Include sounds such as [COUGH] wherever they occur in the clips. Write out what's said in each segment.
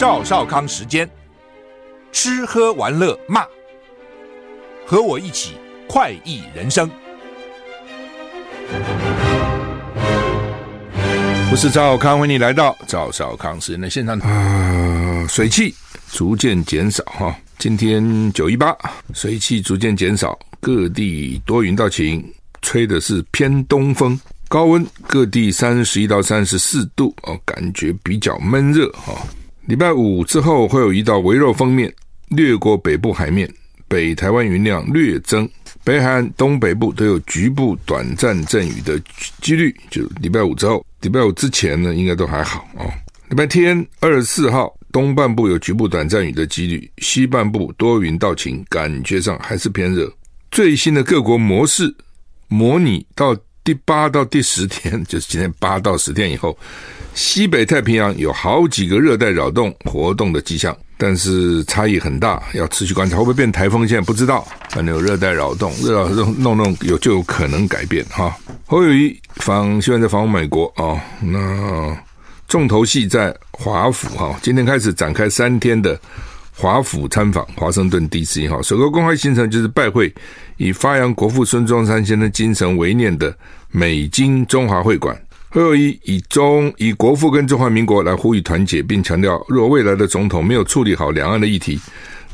赵少康时间，吃喝玩乐骂，和我一起快意人生。我是赵少康，欢迎你来到赵少康时间的现场。啊，水汽逐渐减少哈，今天九一八，水汽逐渐减少，各地多云到晴，吹的是偏东风。高温各地三十一到三十四度哦，感觉比较闷热哈。礼拜五之后会有一道微弱锋面掠过北部海面，北台湾云量略增，北海岸东北部都有局部短暂阵雨的几率。就礼拜五之后，礼拜五之前呢，应该都还好哦。礼拜天二十四号，东半部有局部短暂雨的几率，西半部多云到晴，感觉上还是偏热。最新的各国模式模拟到。第八到第十天，就是今天八到十天以后，西北太平洋有好几个热带扰动活动的迹象，但是差异很大，要持续观察，会不会变台风？现在不知道，反正有热带扰动，热扰动弄弄有就有可能改变哈。侯友宜访，现在访问美国啊、哦，那重头戏在华府哈，今天开始展开三天的。华府参访华盛顿 D.C. 哈，首个公开行程就是拜会以发扬国父孙中山先生精神为念的美金中华会馆。侯友宜以中以国父跟中华民国来呼吁团结，并强调，若未来的总统没有处理好两岸的议题，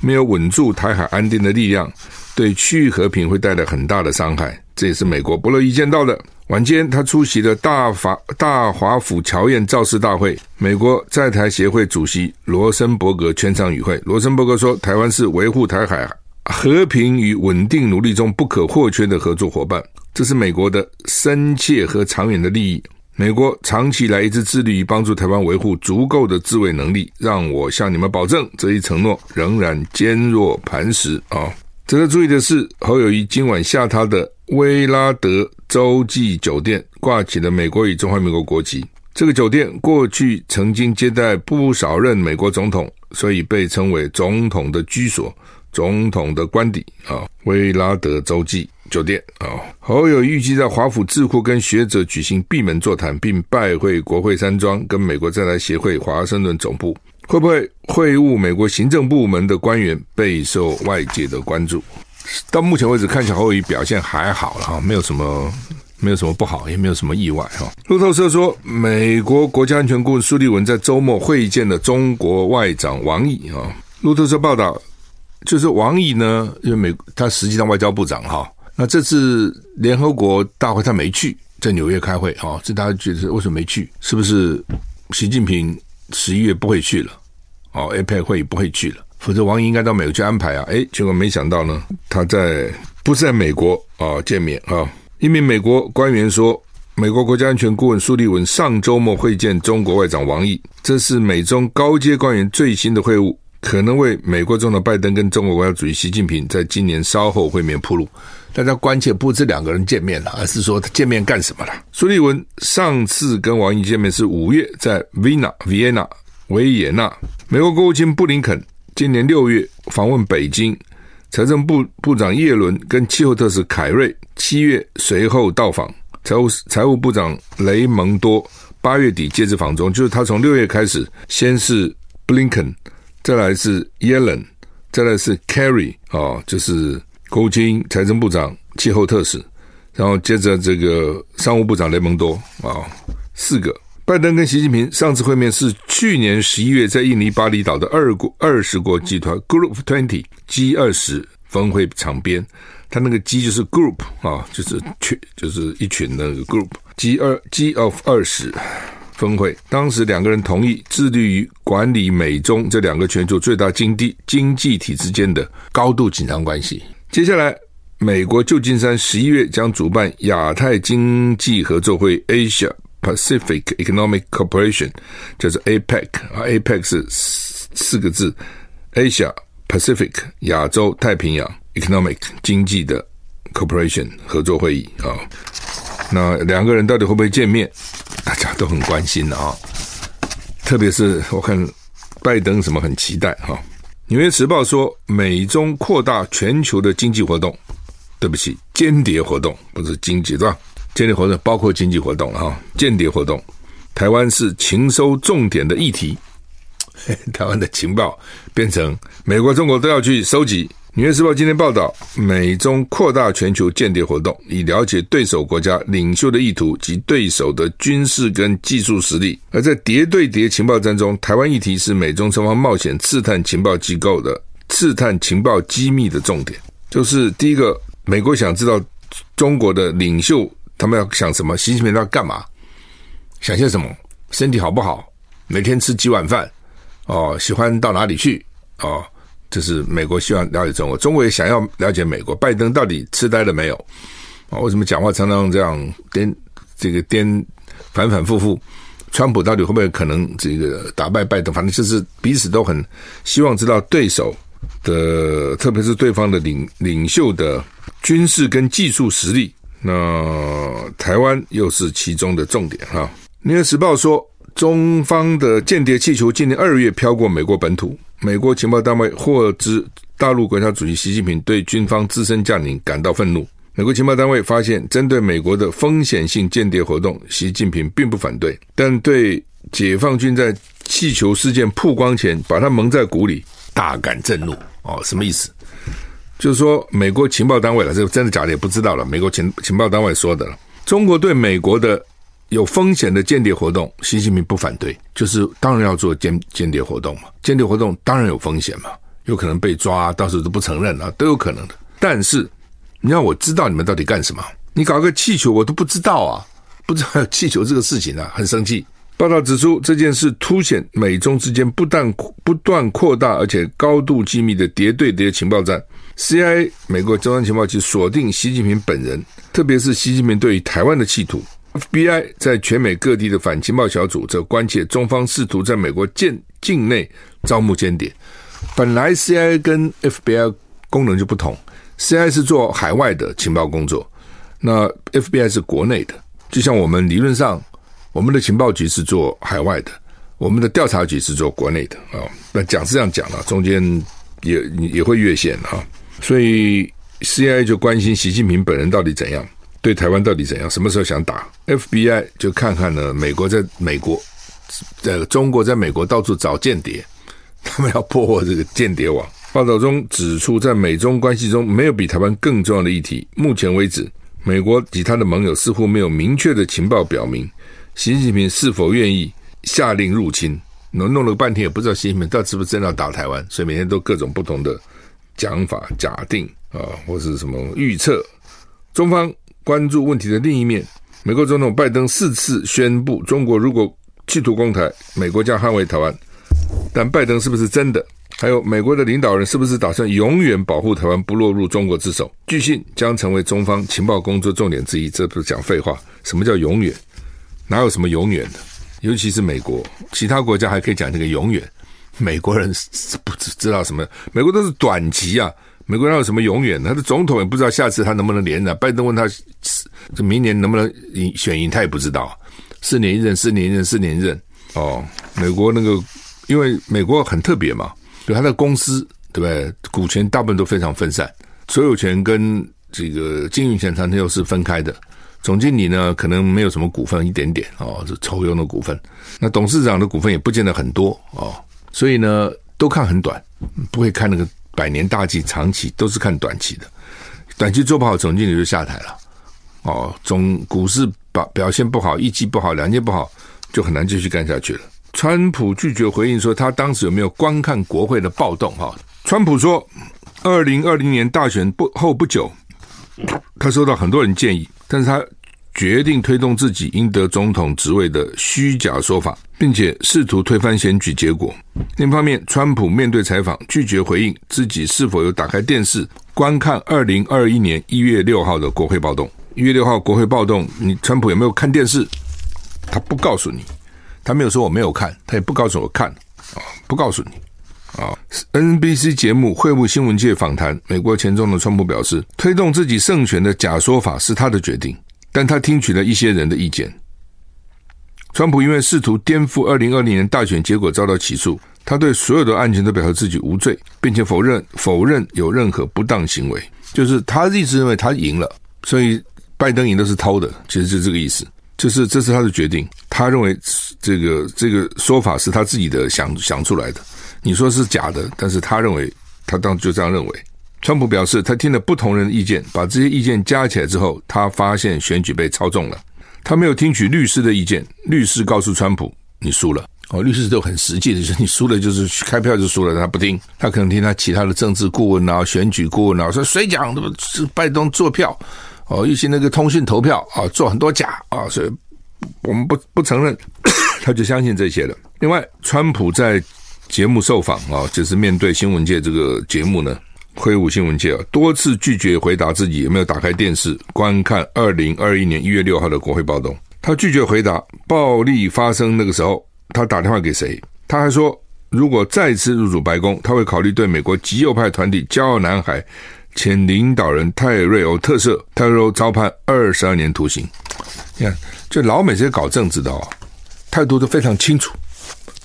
没有稳住台海安定的力量，对区域和平会带来很大的伤害。这也是美国不乐意见到的。晚间，他出席了大法大华府侨宴造势大会，美国在台协会主席罗森伯格全场与会。罗森伯格说：“台湾是维护台海和平与稳定努力中不可或缺的合作伙伴，这是美国的深切和长远的利益。美国长期以来一直致力于帮助台湾维护足够的自卫能力。让我向你们保证，这一承诺仍然坚若磐石啊！”值得注意的是，侯友谊今晚下榻的威拉德洲际酒店挂起了美国与中华民国国旗。这个酒店过去曾经接待不少任美国总统，所以被称为“总统的居所”、“总统的官邸”啊。威拉德洲际酒店啊，侯友预计在华府智库跟学者举行闭门座谈，并拜会国会山庄跟美国在台协会华盛顿总部。会不会会晤美国行政部门的官员，备受外界的关注。到目前为止，看起来侯友表现还好了哈，没有什么，没有什么不好，也没有什么意外哈。路透社说，美国国家安全顾问苏利文在周末会见了中国外长王毅啊。路透社报道，就是王毅呢，因为美他实际上外交部长哈，那这次联合国大会他没去，在纽约开会哈，这大家觉得为什么没去？是不是习近平？十一月不会去了，哦，APEC 会议不会去了，否则王毅应该到美国去安排啊。哎，结果没想到呢，他在不是在美国啊、见面啊。一名美国官员说，美国国家安全顾问苏利文上周末会见中国外长王毅，这是美中高阶官员最新的会晤，可能为美国总统拜登跟中国国家主席习近平在今年稍后会面铺路。大家关切不是两个人见面了，而是说他见面干什么了？苏利文上次跟王毅见面是五月在维纳维也纳维也纳，美国国务卿布林肯今年六月访问北京，财政部部长耶伦跟气候特使凯瑞七月随后到访，财务财务部长雷蒙多八月底接着访中，就是他从六月开始，先是布林肯，再来是耶伦，再来是 Kerry 啊，就是。国务卿、财政部长、气候特使，然后接着这个商务部长雷蒙多啊，四个。拜登跟习近平上次会面是去年十一月在印尼巴厘岛的二国二十国集团 Group Twenty G 二十峰会场边，他那个 G 就是 Group 啊，就是群，就是一群那个 Group G 二 G of 二十峰会。当时两个人同意致力于管理美中这两个全球最大经济经济体之间的高度紧张关系。接下来，美国旧金山十一月将主办亚太经济合作会 （Asia Pacific Economic Cooperation），就是 APEC 啊，APEC 是四个字，Asia Pacific 亚洲太平洋 Economic 经济的 Cooperation 合作会议啊。那两个人到底会不会见面？大家都很关心的啊，特别是我看拜登什么很期待哈。《纽约时报》说，美中扩大全球的经济活动，对不起，间谍活动不是经济，对吧？间谍活动包括经济活动了哈，间谍活动，台湾是情搜重点的议题。[LAUGHS] 台湾的情报变成美国、中国都要去收集。《纽约时报》今天报道，美中扩大全球间谍活动，以了解对手国家领袖的意图及对手的军事跟技术实力。而在谍对谍情报战中，台湾议题是美中双方冒险刺探情报机构的刺探情报机密的重点。就是第一个，美国想知道中国的领袖他们要想什么，习近平要干嘛，想些什么，身体好不好，每天吃几碗饭，哦，喜欢到哪里去，哦。这是美国希望了解中国，中国也想要了解美国。拜登到底痴呆了没有？啊，为什么讲话常常这样颠这个颠反反复复？川普到底会不会可能这个打败拜登？反正就是彼此都很希望知道对手的，特别是对方的领领袖的军事跟技术实力。那台湾又是其中的重点哈。《纽约时报》说，中方的间谍气球今年二月飘过美国本土。美国情报单位获知，大陆国家主席习近平对军方资深将领感到愤怒。美国情报单位发现，针对美国的风险性间谍活动，习近平并不反对，但对解放军在气球事件曝光前把他蒙在鼓里，大感震怒。[LAUGHS] 哦，什么意思？就是说，美国情报单位了，这真的假的也不知道了。美国情情报单位说的了，中国对美国的。有风险的间谍活动，习近平不反对，就是当然要做间间谍活动嘛。间谍活动当然有风险嘛，有可能被抓，到时候都不承认啊，都有可能的。但是你让我知道你们到底干什么？你搞个气球，我都不知道啊，不知道有气球这个事情啊，很生气。报道指出，这件事凸显美中之间不但不断扩大，而且高度机密的谍对谍情报战。CIA 美国中央情报局锁定习近平本人，特别是习近平对于台湾的企图。FBI 在全美各地的反情报小组则关切中方试图在美国境境内招募间谍。本来 CIA 跟 FBI 功能就不同，CIA 是做海外的情报工作，那 FBI 是国内的。就像我们理论上，我们的情报局是做海外的，我们的调查局是做国内的啊。那讲是这样讲了，中间也也会越线哈。所以 CIA 就关心习近平本人到底怎样。对台湾到底怎样？什么时候想打？FBI 就看看呢？美国在美国，在中国在美国到处找间谍，[LAUGHS] 他们要破获这个间谍网。报道中指出，在美中关系中，没有比台湾更重要的议题。目前为止，美国及他的盟友似乎没有明确的情报表明，习近平是否愿意下令入侵。弄弄了半天，也不知道习近平到底是不是真的要打台湾，所以每天都各种不同的讲法、假定啊，或是什么预测。中方。关注问题的另一面，美国总统拜登四次宣布，中国如果企图攻台，美国将捍卫台湾。但拜登是不是真的？还有美国的领导人是不是打算永远保护台湾不落入中国之手？据信将成为中方情报工作重点之一。这不是讲废话？什么叫永远？哪有什么永远的？尤其是美国，其他国家还可以讲这个永远，美国人是不知道什么？美国都是短期啊。美国哪有什么永远？他的总统也不知道下次他能不能连任。拜登问他，这明年能不能赢选赢，他也不知道。四年一任，四年一任，四年一任。哦，美国那个，因为美国很特别嘛，就他的公司对不对？股权大部分都非常分散，所有权跟这个经营权常常又是分开的。总经理呢，可能没有什么股份，一点点哦，是抽佣的股份。那董事长的股份也不见得很多哦，所以呢，都看很短，不会看那个。百年大计，长期都是看短期的，短期做不好，总经理就下台了。哦，总股市表表现不好，一季不好，两季不好，就很难继续干下去了。川普拒绝回应说他当时有没有观看国会的暴动。哈，川普说，二零二零年大选不后不久，他收到很多人建议，但是他。决定推动自己赢得总统职位的虚假说法，并且试图推翻选举结果。另一方面，川普面对采访拒绝回应自己是否有打开电视观看二零二一年一月六号的国会暴动。一月六号国会暴动，你川普有没有看电视？他不告诉你，他没有说我没有看，他也不告诉我看啊，不告诉你啊。NBC 节目《会晤新闻界》访谈，美国前总统川普表示，推动自己胜选的假说法是他的决定。但他听取了一些人的意见。川普因为试图颠覆二零二零年大选结果遭到起诉，他对所有的案件都表示自己无罪，并且否认否认有任何不当行为。就是他一直认为他赢了，所以拜登赢的是偷的，其实是这个意思。就是这是他的决定，他认为这个这个说法是他自己的想想出来的。你说是假的，但是他认为他当就这样认为。川普表示，他听了不同人的意见，把这些意见加起来之后，他发现选举被操纵了。他没有听取律师的意见，律师告诉川普：“你输了。”哦，律师都很实际的，就是你输了就是开票就输了。他不听，他可能听他其他的政治顾问啊、选举顾问啊说谁讲的是拜登做票哦，一些那个通讯投票啊做很多假啊，所以我们不不承认，[COUGHS] 他就相信这些了。另外，川普在节目受访啊，就是面对新闻界这个节目呢。挥舞新闻界啊，多次拒绝回答自己有没有打开电视观看二零二一年一月六号的国会暴动。他拒绝回答暴力发生那个时候他打电话给谁。他还说，如果再次入主白宫，他会考虑对美国极右派团体“骄傲男孩”前领导人泰瑞欧特赦，泰瑞欧遭判二十二年徒刑。你看，就老美这些搞政治的哦，态度都非常清楚，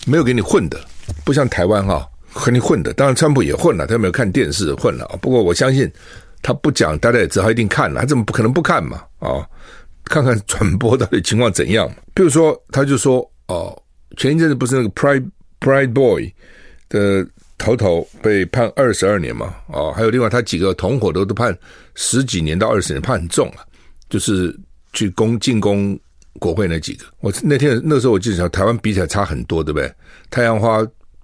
没有给你混的，不像台湾哈。和你混的，当然川普也混了，他有没有看电视混了？不过我相信他不讲，大家也知道他一定看了，他怎么不可能不看嘛？啊、哦，看看转播到底情况怎样？比如说，他就说哦，前一阵子不是那个 Pride Pride Boy 的头头被判二十二年嘛？哦，还有另外他几个同伙都都判十几年到二十年，判很重啊，就是去攻进攻国会那几个。我那天那时候我记得，台湾比起来差很多，对不对？太阳花。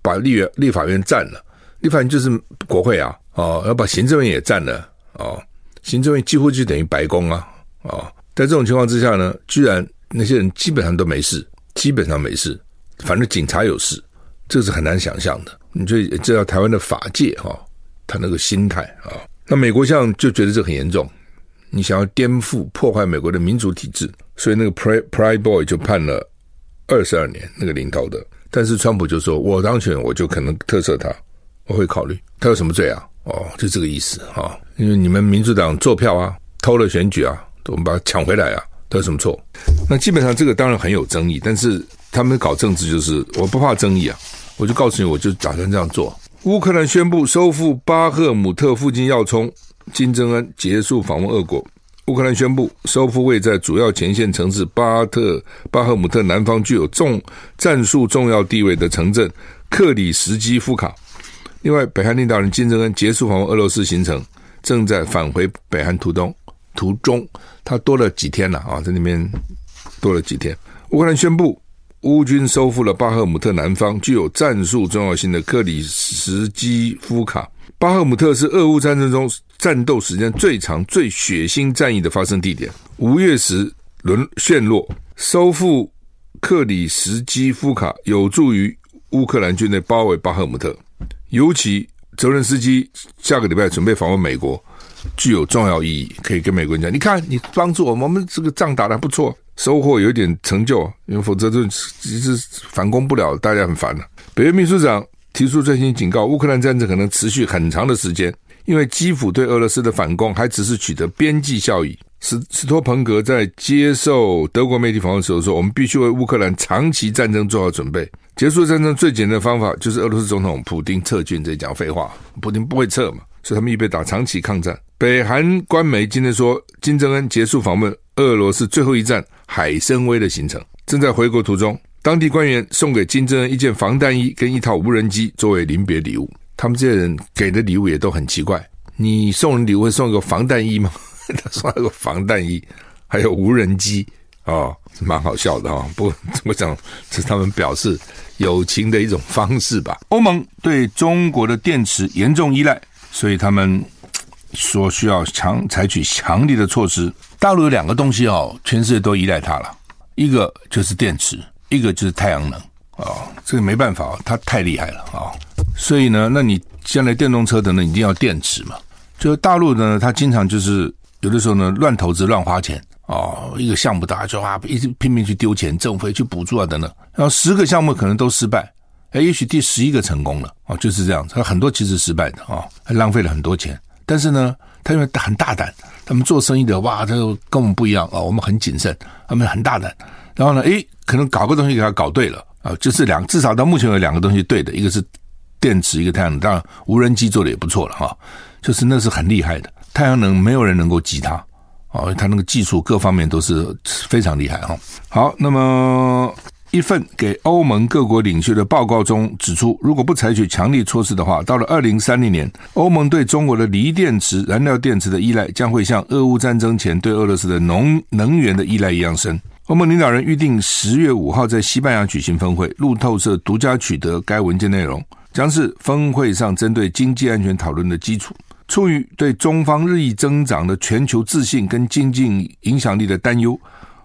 把立院、立法院占了，立法院就是国会啊，哦，要把行政院也占了，哦，行政院几乎就等于白宫啊，哦，在这种情况之下呢，居然那些人基本上都没事，基本上没事，反正警察有事，这是很难想象的。你就知道台湾的法界哈，他那个心态啊，那美国像就觉得这很严重，你想要颠覆、破坏美国的民主体制，所以那个 Pride Pride Boy 就判了二十二年，那个领头的。但是川普就说：“我当选，我就可能特赦他，我会考虑。他有什么罪啊？哦，就这个意思啊、因为你们民主党做票啊，偷了选举啊，我们把它抢回来啊，他有什么错？那基本上这个当然很有争议。但是他们搞政治就是我不怕争议啊，我就告诉你，我就打算这样做。乌克兰宣布收复巴赫姆特附近要冲，金正恩结束访问俄国。”乌克兰宣布收复位在主要前线城市巴特巴赫姆特南方具有重战术重要地位的城镇克里什基夫卡。另外，北韩领导人金正恩结束访问俄罗斯行程，正在返回北韩途中。途中，他多了几天了啊，在那边多了几天。乌克兰宣布，乌军收复了巴赫姆特南方具有战术重要性的克里什基夫卡。巴赫姆特是俄乌战争中战斗时间最长、最血腥战役的发生地点。五月时沦陷落，收复克里什基夫卡有助于乌克兰军队包围巴赫姆特。尤其泽伦斯基下个礼拜准备访问美国，具有重要意义。可以跟美国人讲：你看，你帮助我们，我们这个仗打得不错，收获有点成就，因为否则就其实反攻不了，大家很烦了。北约秘书长。提出最新警告，乌克兰战争可能持续很长的时间，因为基辅对俄罗斯的反攻还只是取得边际效益。斯斯托彭格在接受德国媒体访问时候说：“我们必须为乌克兰长期战争做好准备。结束战争最简单的方法就是俄罗斯总统普丁撤军。”这讲废话，普丁不会撤嘛，所以他们预备打长期抗战。北韩官媒今天说，金正恩结束访问俄罗斯最后一站海参崴的行程，正在回国途中。当地官员送给金正恩一件防弹衣跟一套无人机作为临别礼物。他们这些人给的礼物也都很奇怪。你送人礼物会送一个防弹衣吗？[LAUGHS] 他送了个防弹衣，还有无人机啊、哦，蛮好笑的啊、哦。不过我想这是他们表示友情的一种方式吧。欧盟对中国的电池严重依赖，所以他们说需要强采取强力的措施。大陆有两个东西哦，全世界都依赖它了，一个就是电池。一个就是太阳能啊、这个没办法，它太厉害了啊、所以呢，那你将来电动车的呢，一定要电池嘛。就是大陆呢，它经常就是有的时候呢，乱投资、乱花钱哦，一个项目大家就啊，一直拼命去丢钱，政府去补助啊等等。然后十个项目可能都失败，哎，也许第十一个成功了啊、哦，就是这样。它很多其实失败的啊、哦，浪费了很多钱。但是呢，他因为很大胆，他们做生意的哇，他跟我们不一样啊、我们很谨慎，他们很大胆。然后呢，诶，可能搞个东西给他搞对了啊，就是两，至少到目前有两个东西对的，一个是电池，一个太阳能。当然，无人机做的也不错了哈，就是那是很厉害的。太阳能没有人能够击它哦，他那个技术各方面都是非常厉害哈。好，那么一份给欧盟各国领袖的报告中指出，如果不采取强力措施的话，到了二零三零年，欧盟对中国的锂电池、燃料电池的依赖将会像俄乌战争前对俄罗斯的农能源的依赖一样深。欧盟领导人预定十月五号在西班牙举行峰会，路透社独家取得该文件内容，将是峰会上针对经济安全讨论的基础。出于对中方日益增长的全球自信跟经济影响力的担忧，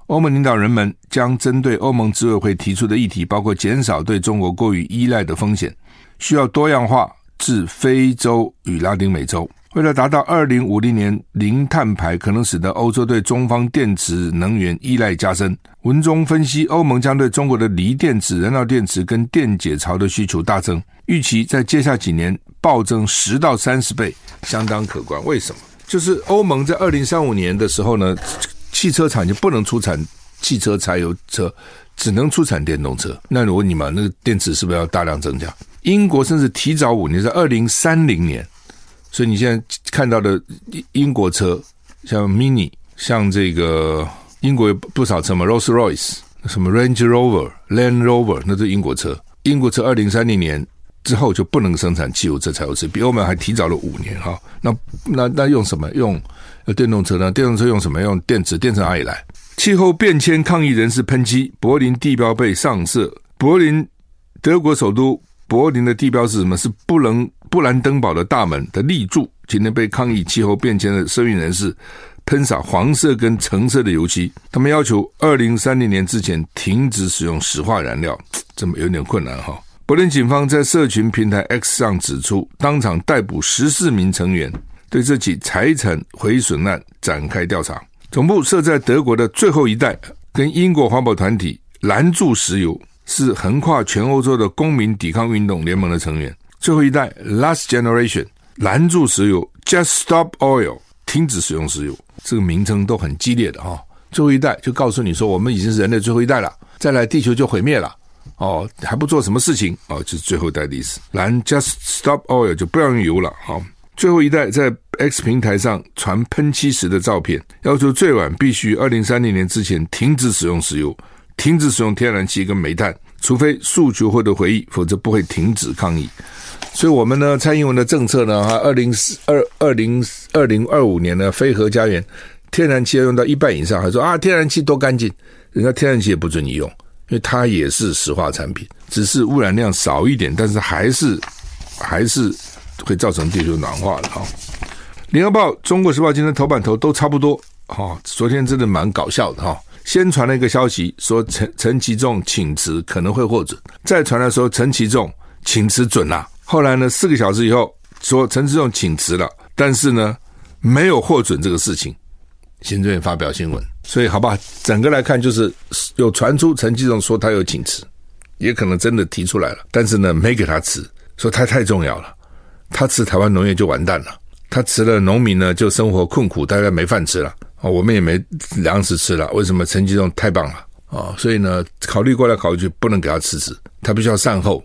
欧盟领导人们将针对欧盟执委会提出的议题，包括减少对中国过于依赖的风险，需要多样化至非洲与拉丁美洲。为了达到二零五零年零碳排，可能使得欧洲对中方电池能源依赖加深。文中分析，欧盟将对中国的锂电池、燃料电池跟电解槽的需求大增，预期在接下几年暴增十到三十倍。相当可观，为什么？就是欧盟在二零三五年的时候呢，汽车厂就不能出产汽车柴油车，只能出产电动车。那我问你们，那个电池是不是要大量增加？英国甚至提早五年，在二零三零年。所以你现在看到的英英国车，像 Mini，像这个英国有不少车嘛，Rolls-Royce，什么 Range Rover、Land Rover，那是英国车。英国车二零三零年。之后就不能生产汽油车、柴油车，比欧盟还提早了五年哈。那那那用什么？用电动车呢？电动车用什么？用电池？电池哪里来？气候变迁抗议人士喷漆，柏林地标被上色。柏林，德国首都柏林的地标是什么？是不能布兰登堡的大门的立柱。今天被抗议气候变迁的社运人士喷洒黄色跟橙色的油漆，他们要求二零三零年之前停止使用石化燃料，[TSK] 这么有点困难哈。柏林警方在社群平台 X 上指出，当场逮捕十四名成员，对这起财产毁损案展开调查。总部设在德国的最后一代，跟英国环保团体拦住石油，是横跨全欧洲的公民抵抗运动联盟的成员。最后一代 Last Generation 拦住石油，Just Stop Oil 停止使用石油，这个名称都很激烈的哈。最后一代就告诉你说，我们已经是人类最后一代了，再来地球就毁灭了。哦，还不做什么事情哦，就是最后一代的意思。蓝 Just Stop Oil 就不要用油了。好、最后一代在 X 平台上传喷漆时的照片，要求最晚必须二零三零年之前停止使用石油，停止使用天然气跟煤炭，除非诉求获得回应，否则不会停止抗议。所以，我们呢，蔡英文的政策呢，哈，二零二二零二零二五年呢，非核家园，天然气要用到一半以上，还说啊，天然气多干净，人家天然气也不准你用。因为它也是石化产品，只是污染量少一点，但是还是还是会造成地球暖化的哈。联合报、中国时报今天头版头都差不多哈。昨天真的蛮搞笑的哈。先传了一个消息说陈陈其仲请辞可能会获准，再传来说陈其仲请辞准了。后来呢，四个小时以后说陈其仲请辞了，但是呢没有获准这个事情。行政院发表新闻。所以，好吧，整个来看就是有传出陈其仲说他有请辞，也可能真的提出来了，但是呢，没给他辞，说他太重要了，他辞台湾农业就完蛋了，他辞了农民呢就生活困苦，大概没饭吃了啊，我们也没粮食吃了。为什么陈吉仲太棒了啊？所以呢，考虑过来考虑去，不能给他辞职，他必须要善后，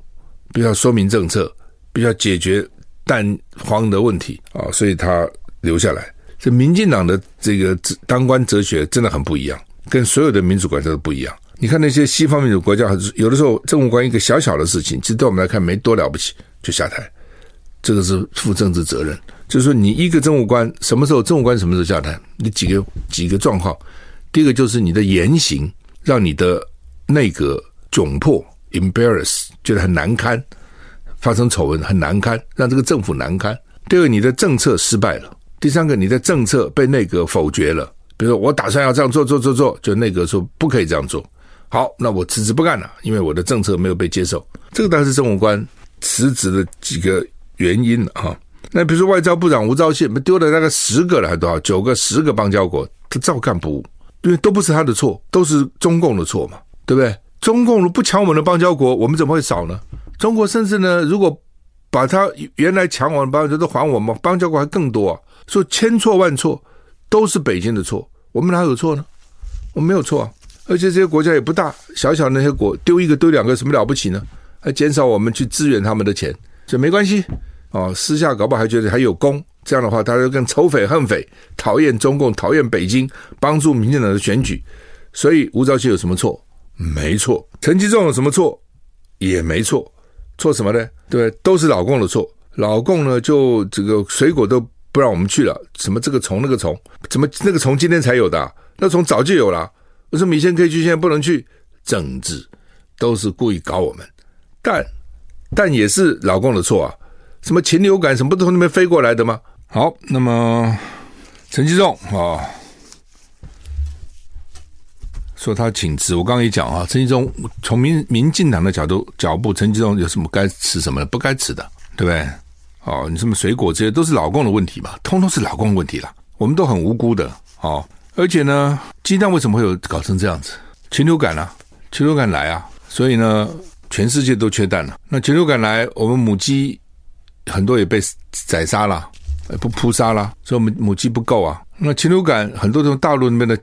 必须要说明政策，必须要解决蛋荒的问题啊，所以他留下来。这民进党的这个当官哲学真的很不一样，跟所有的民主国家都不一样。你看那些西方民主国家，有的时候政务官一个小小的事情，其实对我们来看没多了不起，就下台，这个是负政治责任。就是说，你一个政务官什么时候政务官什么时候下台？你几个几个状况？第一个就是你的言行让你的内阁窘迫，embarrass，觉得很难堪，发生丑闻很难堪，让这个政府难堪。第二个，你的政策失败了。第三个，你的政策被内阁否决了。比如说，我打算要这样做做做做，就内阁说不可以这样做。好，那我辞职不干了，因为我的政策没有被接受。这个当然是政务官辞职的几个原因了哈。那比如说外交部长吴钊燮，丢了大概十个了，还多少？九个、十个邦交国，他照干不误，因为都不是他的错，都是中共的错嘛，对不对？中共不抢我们的邦交国，我们怎么会少呢？中国甚至呢，如果把他原来抢我们的邦交国都还我们，邦交国还更多啊。说千错万错都是北京的错，我们哪有错呢？我们没有错啊！而且这些国家也不大，小小那些国丢一个丢两个，什么了不起呢？还减少我们去支援他们的钱，这没关系哦。私下搞不好还觉得还有功，这样的话，大家就更仇匪恨匪，讨厌中共，讨厌北京，帮助民进党的选举。所以吴钊燮有什么错？没错。陈吉仲有什么错？也没错。错什么呢？对，都是老共的错。老共呢，就这个水果都不让我们去了，什么这个虫那个虫，怎么那个虫今天才有的？那虫早就有了。为什么以前可以去，现在不能去？政治都是故意搞我们，但但也是老共的错啊。什么禽流感什么不都从那边飞过来的吗？好，那么陈吉仲啊，说他请辞，我刚刚也讲啊，陈吉仲从民民进党的角度脚步，陈吉仲有什么该辞什么不该辞的，对不对？哦，你什么水果这些都是老共的问题嘛，通通是老共的问题了，我们都很无辜的哦。而且呢，鸡蛋为什么会有搞成这样子？禽流感啊，禽流感来啊，所以呢，全世界都缺蛋了。那禽流感来，我们母鸡。很多也被宰杀了，不扑杀了，所以我们母鸡不够啊。那禽流感很多从大陆那边的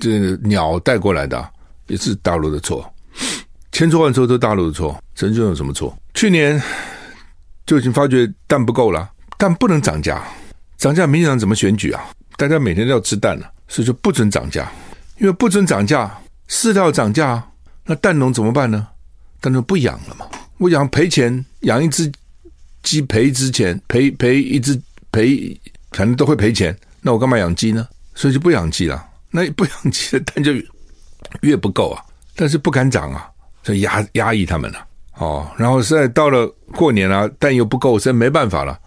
这鸟带过来的，也是大陆的错，千错万错都大陆的错。陈吉仲有什么错？去年就已经发觉蛋不够了，蛋不能涨价，涨价民进党怎么选举啊？大家每天都要吃蛋了，所以就不准涨价，因为不准涨价，饲料涨价，那蛋农怎么办呢？蛋农不养了嘛，我养赔钱，养一只。鸡赔之前赔赔一只赔，反正都会赔钱。那我干嘛养鸡呢？所以就不养鸡了。那不养鸡的蛋就越不够啊。但是不敢涨啊，所以压压抑他们了、哦，然后现在到了过年了、啊，蛋又不够，所以没办法了，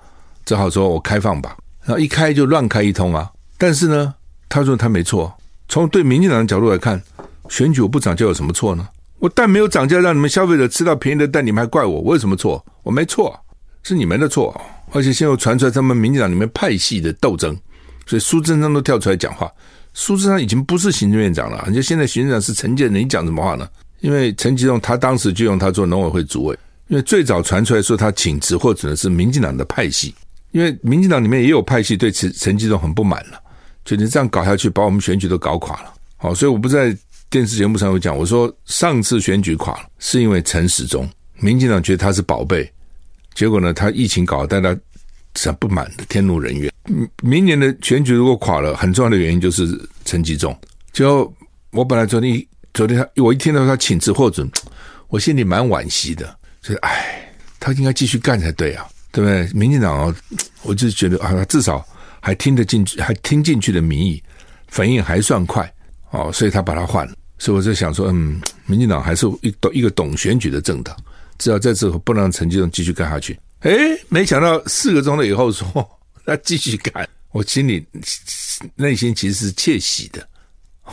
只好说我开放吧。然后一开就乱开一通啊。但是呢，他说他没错。从对民进党的角度来看，选举我不涨价有什么错呢？我蛋没有涨价，让你们消费者吃到便宜的蛋，你们还怪我？我有什么错？我没错。是你们的错，而且现在又传出来他们民进党里面派系的斗争，所以苏贞昌都跳出来讲话。苏贞昌已经不是行政院长了，而且现在行政长是陈建仁，你讲什么话呢？因为陈吉仲他当时就用他做农委会主委，因为最早传出来说他请辞或者是民进党的派系，因为民进党里面也有派系对陈陈吉仲很不满了，就你这样搞下去，把我们选举都搞垮了。好，所以我不在电视节目上有讲，我说上次选举垮了，是因为陈时中，民进党觉得他是宝贝。结果呢，他疫情搞得大家是不满的，天怒人怨。明年的选举如果垮了，很重要的原因就是陈吉仲。就我本来昨天昨天他我一听到他请辞获准，我心里蛮惋惜的，就是哎，他应该继续干才对啊，对不对？民进党哦，我就觉得啊，他至少还听得进去，还听进去的民意，反应还算快哦，所以他把他换了。所以我在想说，嗯，民进党还是一懂一个懂选举的政党。只要在这次不能让陈吉仲继续干下去，哎，没想到四个钟头以后说 [LAUGHS] 他继续干，我心里内心其实是窃喜的。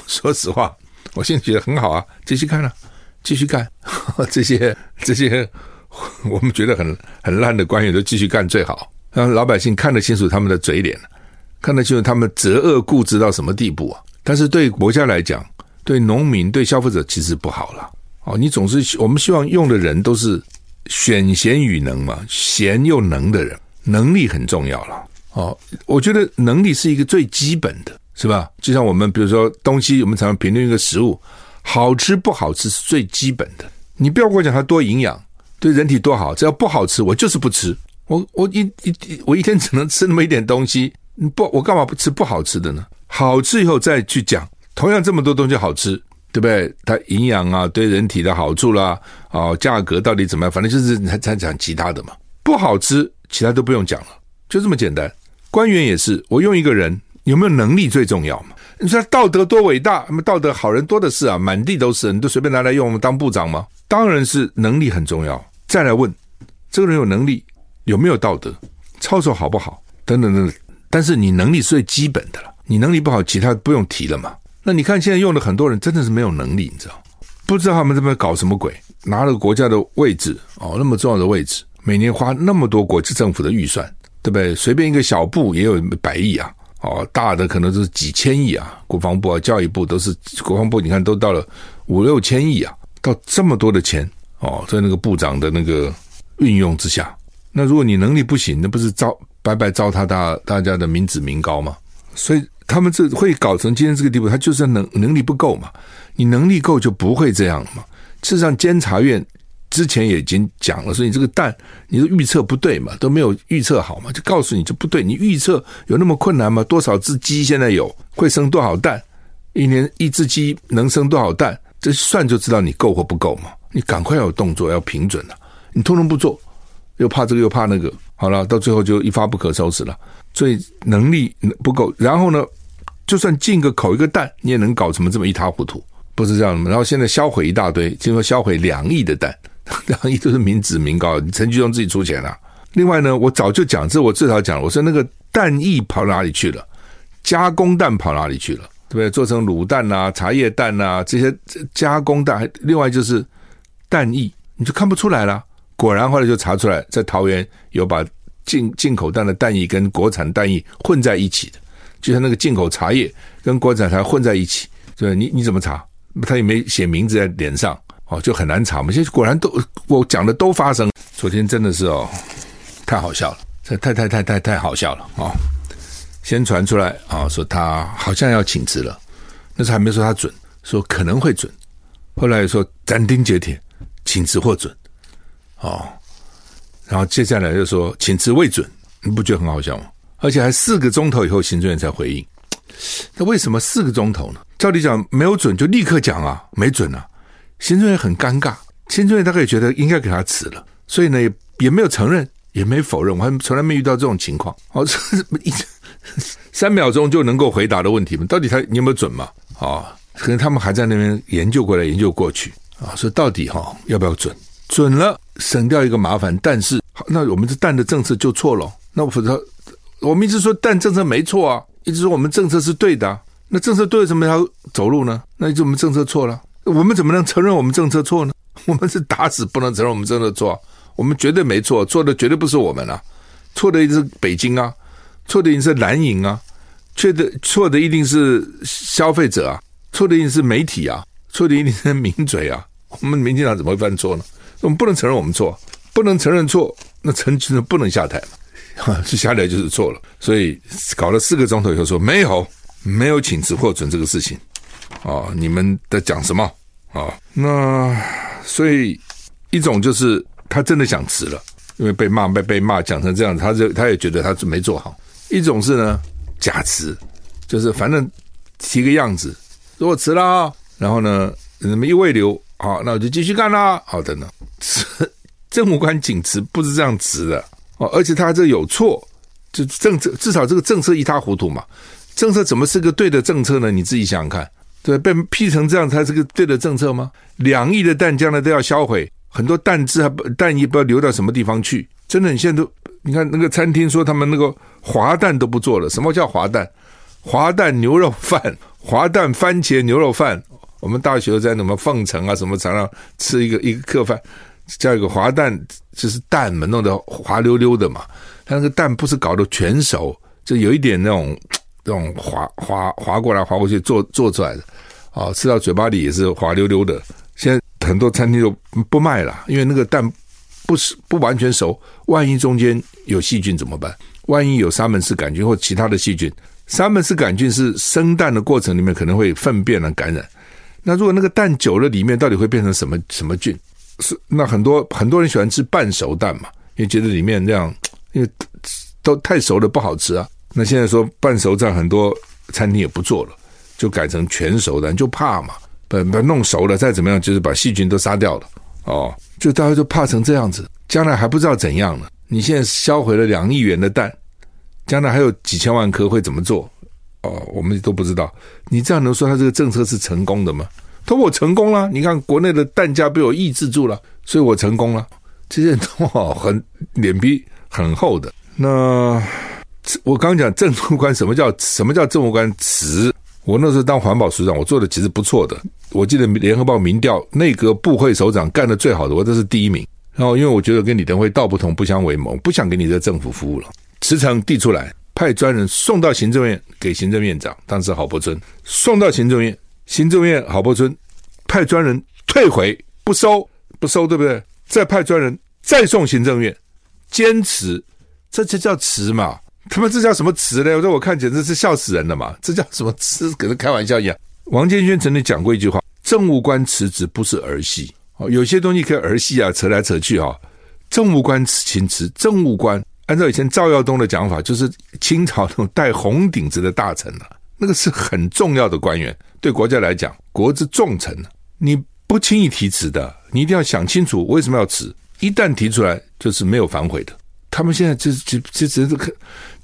说实话，我现在觉得很好啊，继续干了，继续干。[LAUGHS] 这些这些 [LAUGHS] 我们觉得很很烂的官员都继续干最好，让老百姓看得清楚他们的嘴脸，看得清楚他们择恶固执到什么地步啊。但是对国家来讲，对农民、对消费者其实不好了。哦，你总是我们希望用的人都是选贤与能嘛，贤又能的人，能力很重要了。哦，我觉得能力是一个最基本的，是吧？就像我们比如说东西，我们常常评论一个食物好吃不好吃是最基本的。你不要跟我讲它多营养，对人体多好，只要不好吃，我就是不吃。我我一一我一天只能吃那么一点东西，不，我干嘛不吃不好吃的呢？好吃以后再去讲，同样这么多东西好吃。对不对？它营养啊，对人体的好处啦，哦，价格到底怎么样？反正就是才才讲其他的嘛。不好吃，其他都不用讲了，就这么简单。官员也是，我用一个人有没有能力最重要嘛？你说道德多伟大，那么道德好人多的是啊，满地都是，你都随便拿来用我们当部长吗？当然是能力很重要。再来问，这个人有能力，有没有道德，操守好不好？等等等等。但是你能力是最基本的了，你能力不好，其他不用提了嘛。那你看，现在用的很多人真的是没有能力，你知道？不知道他们这边搞什么鬼，拿了国家的位置哦，那么重要的位置，每年花那么多国际政府的预算，对不对？随便一个小部也有百亿啊，哦，大的可能都是几千亿啊，国防部啊、教育部都是国防部，你看都到了五六千亿啊，到这么多的钱哦，在那个部长的那个运用之下，那如果你能力不行，那不是糟白白糟蹋大大家的民脂民膏吗？所以。他们这会搞成今天这个地步，他就是能能力不够嘛？你能力够就不会这样了嘛？事实上，监察院之前也已经讲了，所以你这个蛋，你的预测不对嘛，都没有预测好嘛，就告诉你就不对。你预测有那么困难吗？多少只鸡现在有会生多少蛋？一年一只鸡能生多少蛋？这算就知道你够或不够嘛。你赶快要有动作，要平准了。你通通不做，又怕这个又怕那个，好了，到最后就一发不可收拾了。所以能力不够，然后呢，就算进个口一个蛋，你也能搞什么这么一塌糊涂？不是这样的？然后现在销毁一大堆，听说销毁两亿的蛋。[LAUGHS] 两亿都是民脂民膏，陈菊中自己出钱了、另外呢，我早就讲，这我至少讲了，我说那个蛋液跑哪里去了？加工蛋跑哪里去了？对不对？做成卤蛋啊、茶叶蛋啊这些加工蛋，另外就是蛋液，你就看不出来了。果然后来就查出来，在桃园有把进进口蛋的蛋液跟国产蛋液混在一起的，就像那个进口茶叶跟国产茶混在一起，对，你你怎么查？他也没写名字在脸上。哦，就很难查嘛。现在果然都我讲的都发生。昨天真的是哦，太好笑了，这太太太太太好笑了啊、哦！先传出来啊、哦，说他好像要请辞了，那时还没说他准，说可能会准。后来说斩钉截铁，请辞或准哦。然后接下来又说请辞未准，你不觉得很好笑吗？而且还四个钟头以后，行政院才回应。[TSK] 那为什么四个钟头呢？照理讲没有准就立刻讲啊，没准啊。行政院很尴尬，行政院大概也觉得应该给他辞了，所以呢也也没有承认，也没否认，我还从来没遇到这种情况。[LAUGHS] 哦，这 [LAUGHS] 一三秒钟就能够回答的问题吗？到底他你有没有准嘛？啊、可能他们还在那边研究过来研究过去啊，说到底哈、要不要准？准了省掉一个麻烦，但是那我们这蛋的政策就错了。那否则我们一直说但政策没错啊，一直说我们政策是对的，那政策对了，怎么要走路呢？那就我们政策错了。我们怎么能承认我们政策错呢？[LAUGHS] 我们是打死不能承认我们政策错，我们绝对没错，错的绝对不是我们啊，错的一定是北京啊，错的一定是蓝营啊，错的错的一定是消费者啊，错的一定是媒体啊，错的一定是名嘴啊。我们民进党怎么会犯错呢？我们不能承认我们错，不能承认错，那陈菊不能下台，[LAUGHS] 是下来就是错了。所以搞了四个钟头以后说没有，没有请辞获准这个事情。哦，你们在讲什么啊、哦？那所以一种就是他真的想辞了，因为被骂被被骂讲成这样子，他就他也觉得他是没做好。一种是呢假辞，就是反正提个样子，说我辞了，然后呢你们一未留，好、那我就继续干啦。好的呢，[LAUGHS] 政务官请辞不是这样辞的而且他这有错，就政策至少这个政策一塌糊涂嘛，政策怎么是个对的政策呢？你自己想想看。对，被批成这样，才是个对的政策吗？两亿的蛋将来都要销毁，很多蛋汁还不蛋液不知道流到什么地方去。真的，你现在都你看那个餐厅说他们那个滑蛋都不做了。什么叫滑蛋？滑蛋牛肉饭，滑蛋番茄牛肉饭。我们大学在什么凤城啊什么常常吃一个一个客饭，叫一个滑蛋，就是蛋嘛，弄得滑溜溜的嘛。它那个蛋不是搞得全熟，就有一点那种。那种滑滑滑过来滑过去做做出来的，哦，吃到嘴巴里也是滑溜溜的。现在很多餐厅都不卖了，因为那个蛋不是不完全熟，万一中间有细菌怎么办？万一有沙门氏杆菌或其他的细菌，沙门氏杆菌是生蛋的过程里面可能会粪便的感染。那如果那个蛋久了，里面到底会变成什么什么菌？是那很多很多人喜欢吃半熟蛋嘛，因为觉得里面这样，因为都太熟了不好吃啊。那现在说半熟蛋，很多餐厅也不做了，就改成全熟蛋，就怕嘛，把把弄熟了再怎么样，就是把细菌都杀掉了哦，就大家就怕成这样子，将来还不知道怎样呢。你现在销毁了两亿元的蛋，将来还有几千万颗会怎么做？哦，我们都不知道。你这样能说他这个政策是成功的吗？他说我成功了，你看国内的蛋价被我抑制住了，所以我成功了。这些人都很脸皮很厚的，那。我刚讲政务官什么叫什么叫政务官辞？我那时候当环保署长，我做的其实不错的。我记得联合报民调，内阁部会首长干的最好的，我这是第一名。然后因为我觉得跟李登辉道不同不相为谋，不想给你这政府服务了，辞呈递出来，派专人送到行政院给行政院长，当时郝柏村送到行政院，行政院郝柏村派专人退回不收不收，对不对？再派专人再送行政院，坚持，这就叫辞嘛。他们这叫什么辞呢？我说我看简直是笑死人了嘛！这叫什么词？跟开玩笑一样。王建煊曾经讲过一句话：“政务官辞职不是儿戏哦，有些东西可以儿戏啊，扯来扯去啊。政务官请辞，政务官按照以前赵耀东的讲法，就是清朝那种戴红顶子的大臣啊，那个是很重要的官员，对国家来讲，国之重臣，你不轻易提辞的，你一定要想清楚为什么要辞。一旦提出来，就是没有反悔的。他们现在就就就只是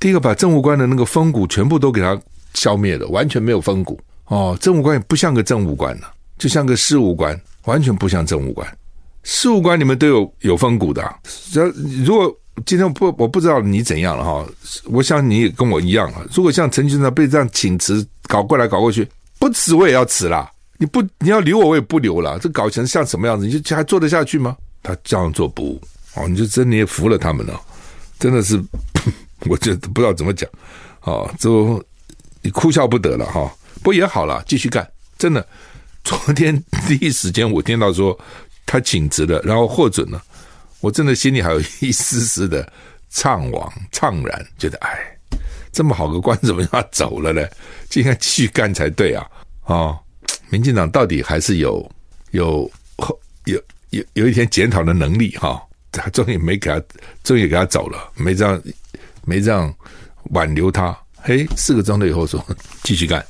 第一个把政务官的那个风骨全部都给他消灭了，完全没有风骨哦。政务官也不像个政务官了，就像个事务官，完全不像政务官。事务官你们都有有风骨的，只要如果今天不我不知道你怎样了哈，我想你也跟我一样啊。如果像陈局长被这样请辞搞过来搞过去，不辞我也要辞啦。你不你要留我我也不留了，这搞成像什么样子？你就还做得下去吗？他这样做不哦，你就真的也服了他们了，真的是，[LAUGHS] 我就不知道怎么讲，哦，就你哭笑不得了哈。不也好了，继续干，真的。昨天第一时间我听到说。他请辞了，然后获准了，我真的心里还有一丝丝的怅惘、怅然，觉得哎，这么好个官怎么让他走了呢？就应该继续干才对啊！啊、哦，民进党到底还是有有有有有一天检讨的能力哈、他终于没给他，终于给他走了，没这样没这样挽留他。嘿，四个钟头以后说继续干，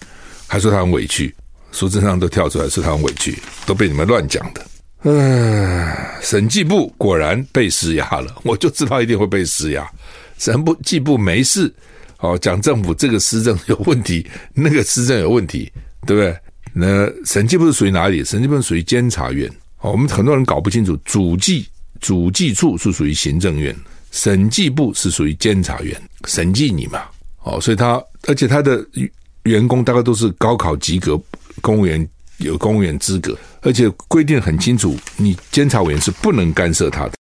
还说他很委屈，苏贞昌都跳出来说他很委屈，都被你们乱讲的。唉，审计部果然被施压了，我就知道一定会被施压。审部计部没事，哦，讲政府这个施政有问题，那个施政有问题，对不对？那审计部是属于哪里？审计部属于监察院。哦，我们很多人搞不清楚，主计主计处是属于行政院，审计部是属于监察院，审计你嘛。哦，所以他而且他的员工大概都是高考及格公务员。有公务员资格，而且规定很清楚，你监察委员是不能干涉他的。